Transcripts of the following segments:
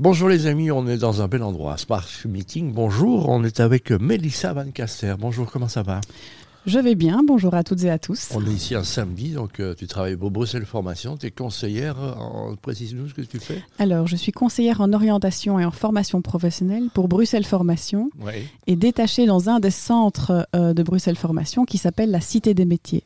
Bonjour les amis, on est dans un bel endroit, Spark Meeting. Bonjour, on est avec Melissa Van Caster. Bonjour, comment ça va? Je vais bien, bonjour à toutes et à tous. On est ici un samedi, donc euh, tu travailles pour Bruxelles Formation, tu es conseillère, en... précise-nous ce que tu fais Alors, je suis conseillère en orientation et en formation professionnelle pour Bruxelles Formation et détachée dans un des centres euh, de Bruxelles Formation qui s'appelle la Cité des métiers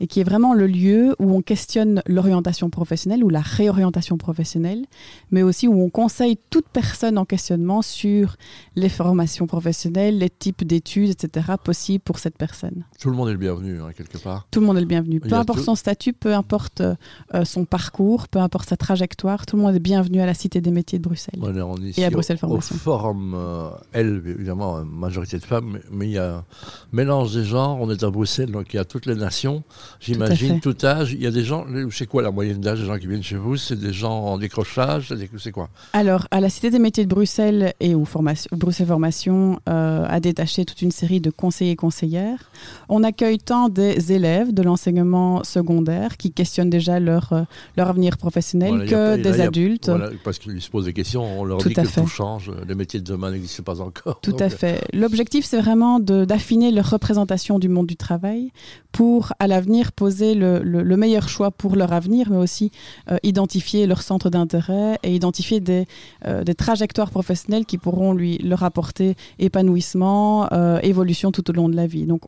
et qui est vraiment le lieu où on questionne l'orientation professionnelle ou la réorientation professionnelle, mais aussi où on conseille toute personne en questionnement sur les formations professionnelles, les types d'études, etc. possibles pour cette personne. Tout le monde est le bienvenu, hein, quelque part. Tout le monde est le bienvenu. Peu importe son statut, peu importe euh, son parcours, peu importe sa trajectoire, tout le monde est bienvenu à la Cité des métiers de Bruxelles. on est ici et à Bruxelles Formation. Au forum euh, L, évidemment, majorité de femmes, mais il y a un mélange des genres. On est à Bruxelles, donc il y a toutes les nations. J'imagine, tout, âge. Il y a des gens, c'est quoi la moyenne d'âge des gens qui viennent chez vous? C'est des gens en décrochage C'est quoi? Alors, à la Cité des métiers de Bruxelles et où, Bruxelles Formation euh, a détaché toute une série de conseillers et conseillères. On accueille tant des élèves de l'enseignement secondaire qui questionnent déjà leur, euh, leur avenir professionnel que des adultes. parce qu'ils se posent des questions, on leur dit que tout change, les métiers de demain n'existent pas encore. Tout à fait. L'objectif, c'est vraiment d'affiner leur représentation du monde du travail pour, à l'avenir, poser le, meilleur choix pour leur avenir, mais aussi euh, identifier leur centre d'intérêt et identifier des, euh, des, trajectoires professionnelles qui pourront lui, leur apporter épanouissement, euh, évolution tout au long de la vie. Donc,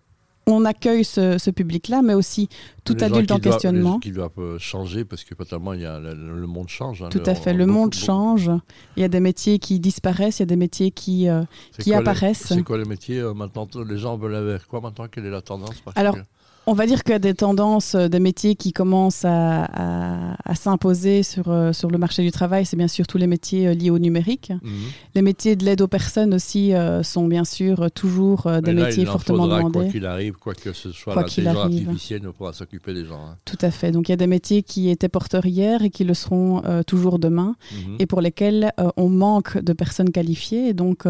on accueille ce, public-là, mais aussi tout adulte en questionnement. Qui doit changer parce que totalement, il y a, le, monde change. Hein, tout à fait, le monde change. Il y a des métiers qui disparaissent, il y a des métiers qui, qui apparaissent. C'est quoi les métiers maintenant? Les gens veulent avoir quoi maintenant? Quelle est la tendance Alors, on va dire qu'il y a des tendances, euh, des métiers qui commencent à, s'imposer sur, euh, sur le marché du travail. C'est bien sûr tous les métiers euh, liés au numérique. Mhm. Les métiers de l'aide aux personnes aussi sont bien sûr toujours des métiers fortement demandés. Quoi qu'il arrive, quoi que ce soit, l'intelligence artificielle ne pourra s'occuper des gens. Hein. Tout à fait. Donc il y a des métiers qui étaient porteurs hier et qui le seront toujours demain mhm. et pour lesquels on manque de personnes qualifiées. Et donc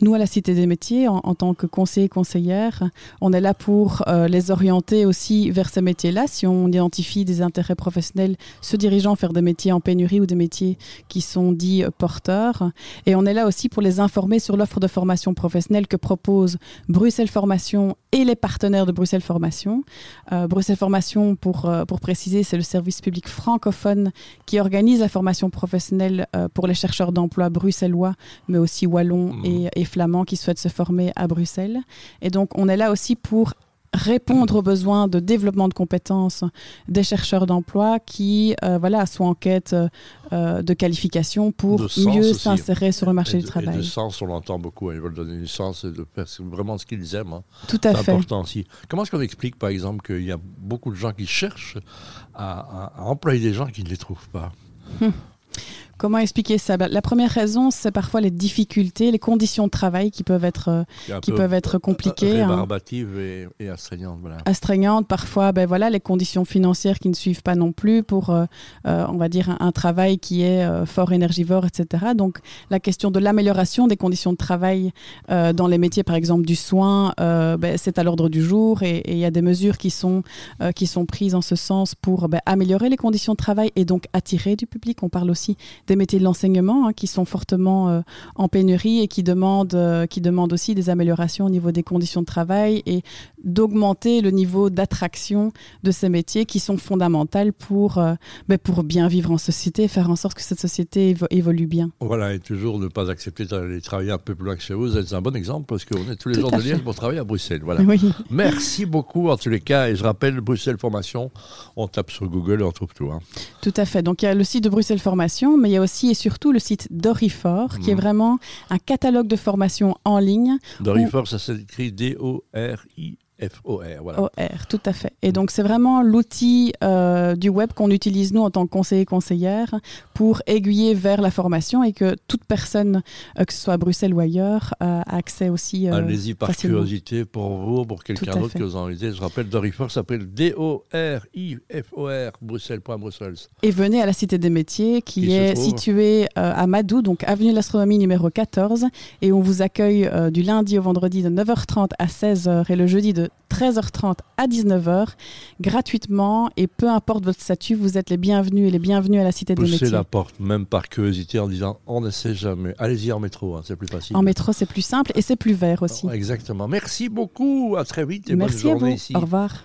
nous, à la Cité des métiers, en, en tant que conseiller conseillère, on est là pour les orienter aussi vers ces métiers-là, si on identifie des intérêts professionnels se dirigeant vers des métiers en pénurie ou des métiers qui sont dits euh, porteurs. Et on est là aussi pour les informer sur l'offre de formation professionnelle que propose Bruxelles Formation et les partenaires de Bruxelles Formation. Euh, Bruxelles Formation, pour, euh, pour préciser, c'est le service public francophone qui organise la formation professionnelle pour les chercheurs d'emploi bruxellois, mais aussi wallons mmh. et, et flamands qui souhaitent se former à Bruxelles. Et donc, on est là aussi pour répondre aux besoins de développement de compétences des chercheurs d'emploi qui euh, voilà, sont en quête euh, de qualification pour mieux s'insérer sur le marché du travail. Et de sens, on l'entend beaucoup. Hein. Ils veulent donner du sens et de faire vraiment ce qu'ils aiment. Hein. Tout à fait. C'est important aussi. Comment est-ce qu'on explique, par exemple, qu'il y a beaucoup de gens qui cherchent à, employer des gens qui ne les trouvent pas? Hum. Comment expliquer ça? Bah, La première raison, c'est parfois les difficultés, les conditions de travail qui peuvent être, qui peuvent être compliquées. Hein. Rébarbatives et, et, astreignantes. Voilà. Astreignantes, parfois, ben voilà, les conditions financières qui ne suivent pas non plus pour, euh, euh, on va dire, un, travail qui est euh, fort énergivore, etc. Donc, la question de l'amélioration des conditions de travail dans les métiers, par exemple, du soin, ben, c'est à l'ordre du jour et il y a des mesures qui sont, qui sont prises en ce sens pour ben, améliorer les conditions de travail et donc attirer du public. On parle aussi des des métiers de l'enseignement hein, qui sont fortement euh, en pénurie et qui demandent, euh, qui demandent aussi des améliorations au niveau des conditions de travail et d'augmenter le niveau d'attraction de ces métiers qui sont fondamentaux pour, euh, ben, pour bien vivre en société faire en sorte que cette société évolue bien. Voilà, et toujours ne pas accepter d'aller travailler un peu plus loin que chez vous. C'est un bon exemple parce qu'on est tous les jours de Liège pour travailler à Bruxelles. Voilà. Merci beaucoup en tous les cas. Et je rappelle, Bruxelles Formation, on tape sur Google et on trouve tout. Hein. Tout à fait. Donc il y a le site de Bruxelles Formation, mais il y a aussi et surtout le site Dorifor, qui est mhm. vraiment un catalogue de formation en ligne. Dorifor, ça s'écrit D-O-R-I FOR, voilà. OR, tout à fait. Et donc, c'est vraiment l'outil euh, du web qu'on utilise, nous, en tant que conseiller conseillère, pour aiguiller vers la formation et que toute personne, euh, que ce soit à Bruxelles ou ailleurs, a accès aussi. Euh, Allez-y par curiosité pour vous, pour quelqu'un d'autre que vous en lisez. Je rappelle, Dorifor s'appelle D-O-R-I-F-O-R, Bruxelles.Bruxelles. Et venez à la Cité des Métiers, qui, est située à Madou, donc avenue de l'Astronomie numéro 14. Et on vous accueille du lundi au vendredi de 9h30 à 16h et le jeudi de 13h30 à 19h, gratuitement. Et peu importe votre statut, vous êtes les bienvenus et les bienvenus à la Cité des Métiers. la porte, même par curiosité, en disant on ne sait jamais. Allez-y en métro, hein, c'est plus facile. En métro, c'est plus simple et c'est plus vert aussi. Exactement. Merci beaucoup. À très vite et Merci bonne journée à vous. Au revoir.